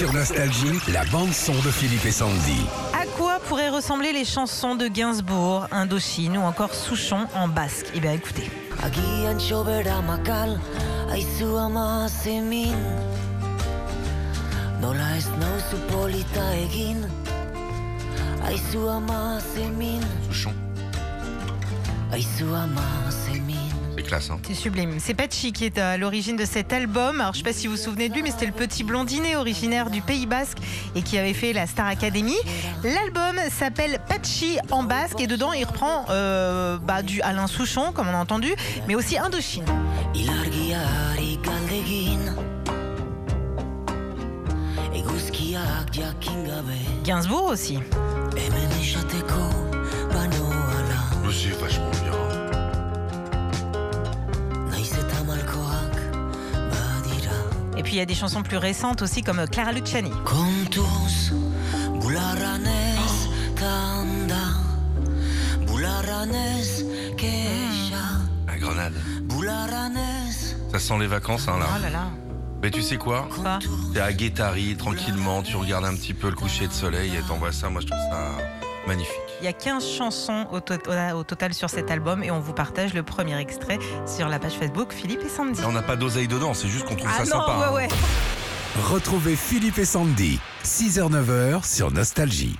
Sur Nostalgie, la bande-son de Philippe et Sandy. À quoi pourraient ressembler les chansons de Gainsbourg, Indochine ou encore Souchon en basque? Eh bien écoutez. Souchon, c'est classe. Hein. C'est sublime. C'est Pachi qui est à l'origine de cet album. Alors, je ne sais pas si vous vous souvenez de lui, mais c'était le petit blondinet originaire du Pays Basque et qui avait fait la Star Academy. L'album s'appelle Pachi en basque et dedans, il reprend euh, bah, du Alain Souchon, comme on a entendu, mais aussi Indochine. Gainsbourg aussi. Puis il y a des chansons plus récentes aussi comme Clara Luciani. La grenade. Bularranez Ça sent les vacances, hein, là. Oh là là. Mais tu sais quoi? Quoi? T'es à Guétari, tranquillement, tu regardes un petit peu le coucher de soleil et t'envoies ça. Moi, je trouve ça magnifique. Il y a 15 chansons au, to- au total sur cet album et on vous partage le premier extrait sur la page Facebook Philippe et Sandy. Et on n'a pas d'oseille dedans, c'est juste qu'on trouve Ah ça non, sympa. hein. ouais, ouais. Retrouvez Philippe et Sandy, 6h-9h sur Nostalgie.